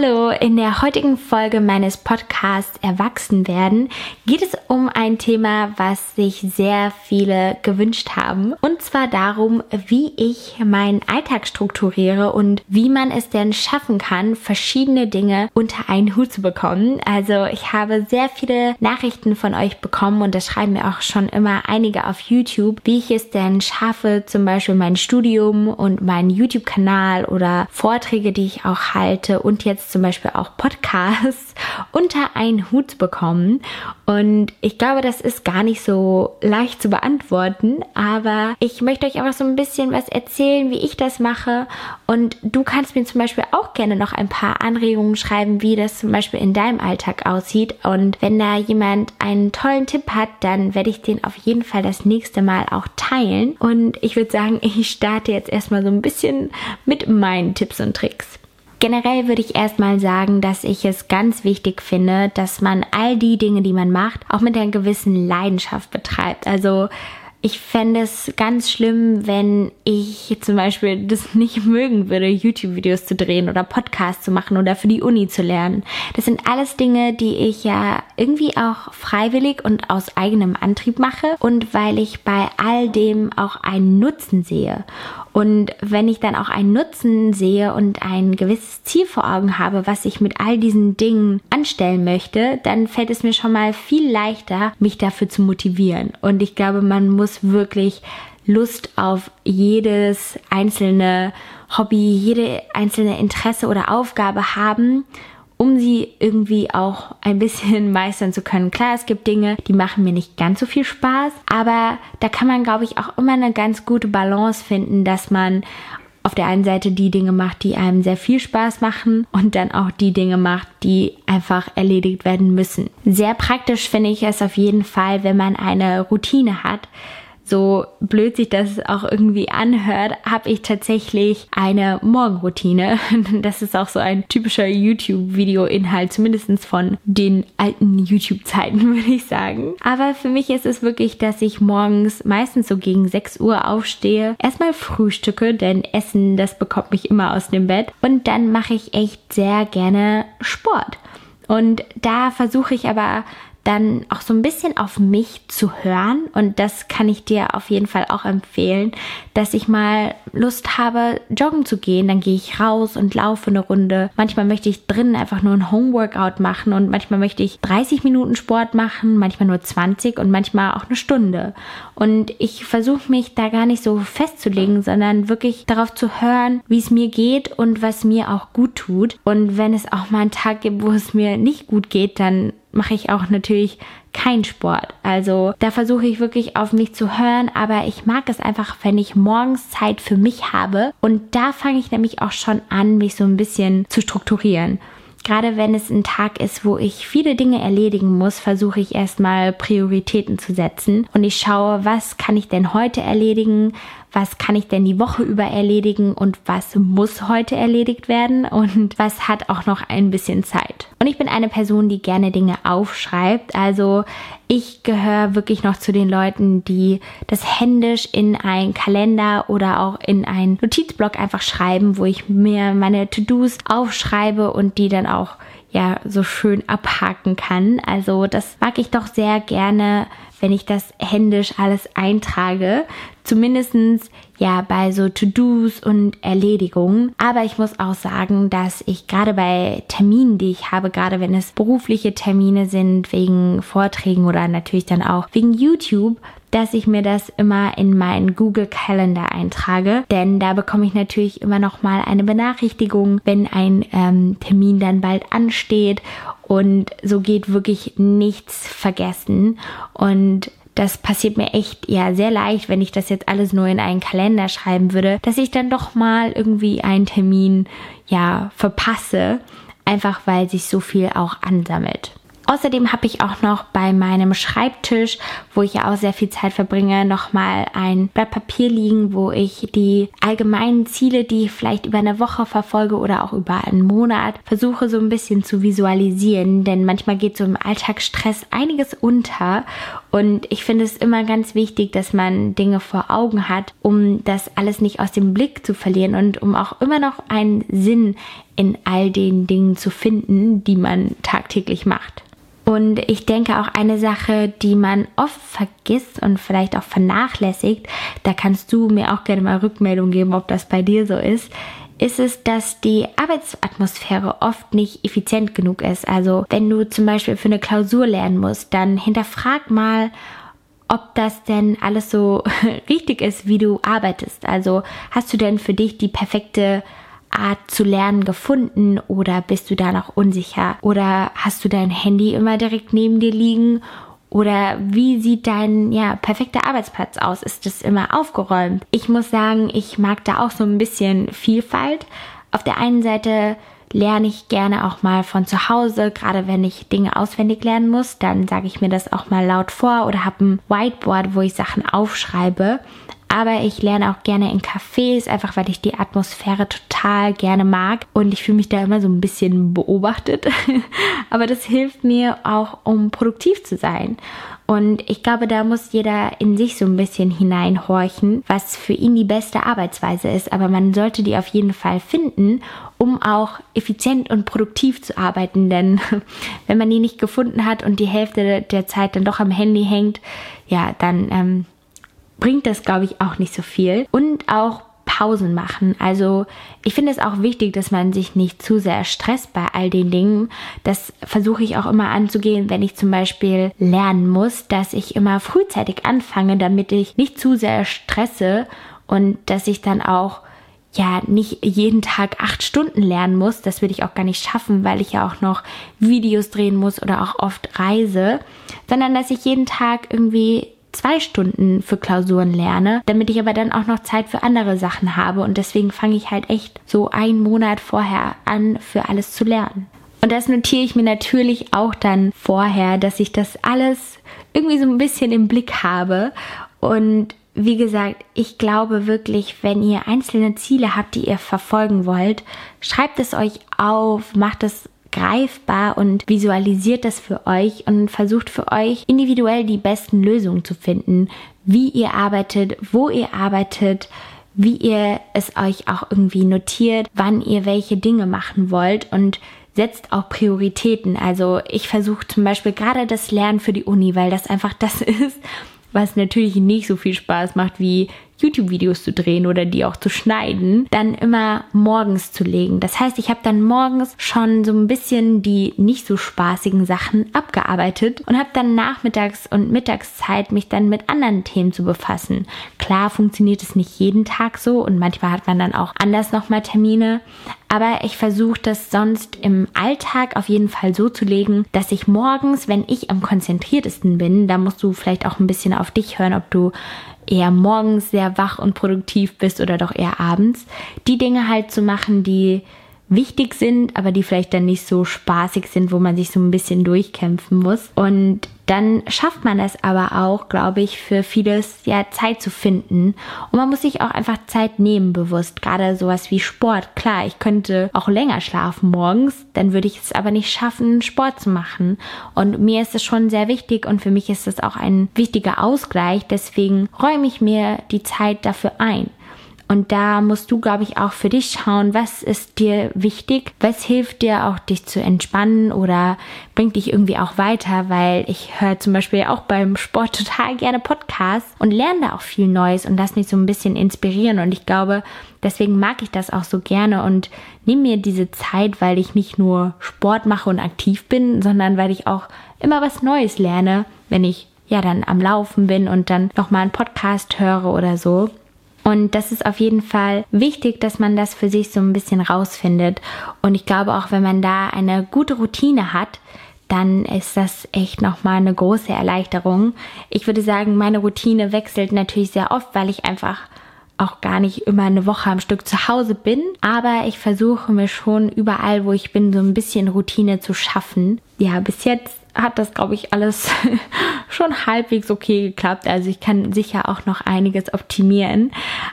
Hallo, in der heutigen Folge meines Podcasts Erwachsenwerden geht es um ein Thema, was sich sehr viele gewünscht haben. Und zwar darum, wie ich meinen Alltag strukturiere und wie man es denn schaffen kann, verschiedene Dinge unter einen Hut zu bekommen. Also ich habe sehr viele Nachrichten von euch bekommen und das schreiben mir auch schon immer einige auf YouTube, wie ich es denn schaffe, zum Beispiel mein Studium und meinen YouTube-Kanal oder Vorträge, die ich auch halte und jetzt zum Beispiel auch Podcasts unter einen Hut bekommen. Und ich glaube, das ist gar nicht so leicht zu beantworten, aber ich möchte euch einfach so ein bisschen was erzählen, wie ich das mache. Und du kannst mir zum Beispiel auch gerne noch ein paar Anregungen schreiben, wie das zum Beispiel in deinem Alltag aussieht. Und wenn da jemand einen tollen Tipp hat, dann werde ich den auf jeden Fall das nächste Mal auch teilen. Und ich würde sagen, ich starte jetzt erstmal so ein bisschen mit meinen Tipps und Tricks. Generell würde ich erstmal sagen, dass ich es ganz wichtig finde, dass man all die Dinge, die man macht, auch mit einer gewissen Leidenschaft betreibt. Also ich fände es ganz schlimm, wenn ich zum Beispiel das nicht mögen würde, YouTube-Videos zu drehen oder Podcasts zu machen oder für die Uni zu lernen. Das sind alles Dinge, die ich ja irgendwie auch freiwillig und aus eigenem Antrieb mache und weil ich bei all dem auch einen Nutzen sehe. Und wenn ich dann auch einen Nutzen sehe und ein gewisses Ziel vor Augen habe, was ich mit all diesen Dingen anstellen möchte, dann fällt es mir schon mal viel leichter, mich dafür zu motivieren. Und ich glaube, man muss wirklich Lust auf jedes einzelne Hobby, jede einzelne Interesse oder Aufgabe haben, um sie irgendwie auch ein bisschen meistern zu können. Klar, es gibt Dinge, die machen mir nicht ganz so viel Spaß, aber da kann man, glaube ich, auch immer eine ganz gute Balance finden, dass man auf der einen Seite die Dinge macht, die einem sehr viel Spaß machen und dann auch die Dinge macht, die einfach erledigt werden müssen. Sehr praktisch finde ich es auf jeden Fall, wenn man eine Routine hat, so blöd sich das auch irgendwie anhört, habe ich tatsächlich eine Morgenroutine. Das ist auch so ein typischer YouTube-Video-Inhalt, zumindest von den alten YouTube-Zeiten, würde ich sagen. Aber für mich ist es wirklich, dass ich morgens meistens so gegen 6 Uhr aufstehe, erstmal frühstücke, denn Essen, das bekommt mich immer aus dem Bett. Und dann mache ich echt sehr gerne Sport. Und da versuche ich aber dann auch so ein bisschen auf mich zu hören. Und das kann ich dir auf jeden Fall auch empfehlen, dass ich mal Lust habe, joggen zu gehen. Dann gehe ich raus und laufe eine Runde. Manchmal möchte ich drinnen einfach nur ein Homeworkout machen und manchmal möchte ich 30 Minuten Sport machen, manchmal nur 20 und manchmal auch eine Stunde. Und ich versuche mich da gar nicht so festzulegen, sondern wirklich darauf zu hören, wie es mir geht und was mir auch gut tut. Und wenn es auch mal einen Tag gibt, wo es mir nicht gut geht, dann mache ich auch natürlich kein Sport. Also da versuche ich wirklich auf mich zu hören, aber ich mag es einfach, wenn ich morgens Zeit für mich habe. Und da fange ich nämlich auch schon an, mich so ein bisschen zu strukturieren. Gerade wenn es ein Tag ist, wo ich viele Dinge erledigen muss, versuche ich erstmal Prioritäten zu setzen und ich schaue, was kann ich denn heute erledigen, was kann ich denn die Woche über erledigen und was muss heute erledigt werden und was hat auch noch ein bisschen Zeit. Und ich bin eine Person, die gerne Dinge aufschreibt. Also ich gehöre wirklich noch zu den Leuten, die das händisch in einen Kalender oder auch in einen Notizblock einfach schreiben, wo ich mir meine To-Dos aufschreibe und die dann auch ja so schön abhaken kann. Also das mag ich doch sehr gerne, wenn ich das händisch alles eintrage. Zumindestens ja bei so To-Dos und Erledigungen. Aber ich muss auch sagen, dass ich gerade bei Terminen, die ich habe, gerade wenn es berufliche Termine sind, wegen Vorträgen oder natürlich dann auch wegen YouTube, dass ich mir das immer in meinen Google Calendar eintrage, denn da bekomme ich natürlich immer noch mal eine Benachrichtigung, wenn ein ähm, Termin dann bald ansteht. Und so geht wirklich nichts vergessen. Und das passiert mir echt ja sehr leicht, wenn ich das jetzt alles nur in einen Kalender schreiben würde, dass ich dann doch mal irgendwie einen Termin ja verpasse, einfach weil sich so viel auch ansammelt. Außerdem habe ich auch noch bei meinem Schreibtisch, wo ich ja auch sehr viel Zeit verbringe, nochmal ein Blatt Papier liegen, wo ich die allgemeinen Ziele, die ich vielleicht über eine Woche verfolge oder auch über einen Monat, versuche so ein bisschen zu visualisieren. Denn manchmal geht so im Alltagsstress einiges unter Und ich finde es immer ganz wichtig, dass man Dinge vor Augen hat, um das alles nicht aus dem Blick zu verlieren und um auch immer noch einen Sinn in all den Dingen zu finden, die man tagtäglich macht. Und ich denke auch eine Sache, die man oft vergisst und vielleicht auch vernachlässigt, da kannst du mir auch gerne mal Rückmeldung geben, ob das bei dir so ist, ist es, dass die Arbeitsatmosphäre oft nicht effizient genug ist. Also wenn du zum Beispiel für eine Klausur lernen musst, dann hinterfrag mal, ob das denn alles so richtig ist, wie du arbeitest. Also hast du denn für dich die perfekte Art zu lernen gefunden oder bist du da noch unsicher? Oder hast du dein Handy immer direkt neben dir liegen? Oder wie sieht dein ja, perfekter Arbeitsplatz aus? Ist es immer aufgeräumt? Ich muss sagen, ich mag da auch so ein bisschen Vielfalt. Auf der einen Seite lerne ich gerne auch mal von zu Hause, gerade wenn ich Dinge auswendig lernen muss, dann sage ich mir das auch mal laut vor oder habe ein Whiteboard, wo ich Sachen aufschreibe. Aber ich lerne auch gerne in Cafés, einfach weil ich die Atmosphäre total gerne mag und ich fühle mich da immer so ein bisschen beobachtet. Aber das hilft mir auch, um produktiv zu sein. Und ich glaube, da muss jeder in sich so ein bisschen hineinhorchen, was für ihn die beste Arbeitsweise ist. Aber man sollte die auf jeden Fall finden, um auch effizient und produktiv zu arbeiten. Denn wenn man die nicht gefunden hat und die Hälfte der Zeit dann doch am Handy hängt, ja, dann ähm, bringt das, glaube ich, auch nicht so viel. Und auch Pausen machen. Also ich finde es auch wichtig, dass man sich nicht zu sehr stresst bei all den Dingen. Das versuche ich auch immer anzugehen, wenn ich zum Beispiel lernen muss, dass ich immer frühzeitig anfange, damit ich nicht zu sehr stresse und dass ich dann auch ja nicht jeden Tag acht Stunden lernen muss. Das würde ich auch gar nicht schaffen, weil ich ja auch noch Videos drehen muss oder auch oft reise, sondern dass ich jeden Tag irgendwie zwei Stunden für Klausuren lerne, damit ich aber dann auch noch Zeit für andere Sachen habe und deswegen fange ich halt echt so einen Monat vorher an, für alles zu lernen. Und das notiere ich mir natürlich auch dann vorher, dass ich das alles irgendwie so ein bisschen im Blick habe und wie gesagt, ich glaube wirklich, wenn ihr einzelne Ziele habt, die ihr verfolgen wollt, schreibt es euch auf, macht es greifbar und visualisiert das für euch und versucht für euch individuell die besten Lösungen zu finden, wie ihr arbeitet, wo ihr arbeitet, wie ihr es euch auch irgendwie notiert, wann ihr welche Dinge machen wollt und setzt auch Prioritäten. Also ich versuche zum Beispiel gerade das Lernen für die Uni, weil das einfach das ist, was natürlich nicht so viel Spaß macht wie YouTube-Videos zu drehen oder die auch zu schneiden, dann immer morgens zu legen. Das heißt, ich habe dann morgens schon so ein bisschen die nicht so spaßigen Sachen abgearbeitet und habe dann Nachmittags- und Mittagszeit mich dann mit anderen Themen zu befassen. Klar funktioniert es nicht jeden Tag so und manchmal hat man dann auch anders nochmal Termine, aber ich versuche das sonst im Alltag auf jeden Fall so zu legen, dass ich morgens, wenn ich am konzentriertesten bin, da musst du vielleicht auch ein bisschen auf dich hören, ob du eher morgens sehr wach und produktiv bist oder doch eher abends, die Dinge halt zu machen, die wichtig sind, aber die vielleicht dann nicht so spaßig sind, wo man sich so ein bisschen durchkämpfen muss. Und dann schafft man es aber auch, glaube ich, für vieles ja Zeit zu finden. Und man muss sich auch einfach Zeit nehmen, bewusst. Gerade sowas wie Sport. Klar, ich könnte auch länger schlafen morgens, dann würde ich es aber nicht schaffen, Sport zu machen. Und mir ist es schon sehr wichtig und für mich ist es auch ein wichtiger Ausgleich. Deswegen räume ich mir die Zeit dafür ein. Und da musst du, glaube ich, auch für dich schauen, was ist dir wichtig, was hilft dir auch, dich zu entspannen oder bringt dich irgendwie auch weiter, weil ich höre zum Beispiel auch beim Sport total gerne Podcasts und lerne da auch viel Neues und lass mich so ein bisschen inspirieren. Und ich glaube, deswegen mag ich das auch so gerne und nehme mir diese Zeit, weil ich nicht nur Sport mache und aktiv bin, sondern weil ich auch immer was Neues lerne, wenn ich ja dann am Laufen bin und dann nochmal einen Podcast höre oder so. Und das ist auf jeden Fall wichtig, dass man das für sich so ein bisschen rausfindet. Und ich glaube auch, wenn man da eine gute Routine hat, dann ist das echt nochmal eine große Erleichterung. Ich würde sagen, meine Routine wechselt natürlich sehr oft, weil ich einfach auch gar nicht immer eine Woche am Stück zu Hause bin, aber ich versuche mir schon überall, wo ich bin, so ein bisschen Routine zu schaffen. ja, bis jetzt hat das, glaube ich, alles schon halbwegs okay geklappt. Also ich kann sicher auch noch einiges optimieren,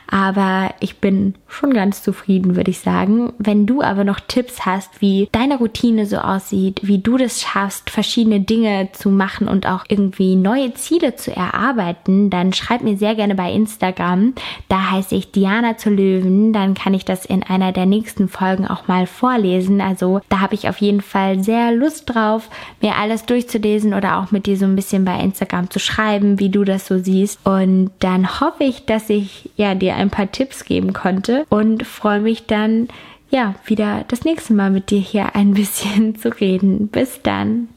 aber ich bin schon ganz zufrieden, würde ich sagen. Wenn du aber noch Tipps hast, wie deine Routine so aussieht, wie du das schaffst, verschiedene Dinge zu machen und auch irgendwie neue Ziele zu erarbeiten, dann schreib mir sehr gerne bei Instagram. Da heiße ich Diana zu Löwen. Dann kann ich das in einer der nächsten Folgen auch mal vorlesen. Also da habe ich auf jeden Fall sehr Lust drauf, mir alles durchzulesen oder auch mit dir so ein bisschen bei Instagram zu schreiben, wie du das so siehst. Und dann hoffe ich, dass ich ja dir ein paar Tipps geben konnte und freue mich dann ja wieder das nächste Mal mit dir hier ein bisschen zu reden. Bis dann.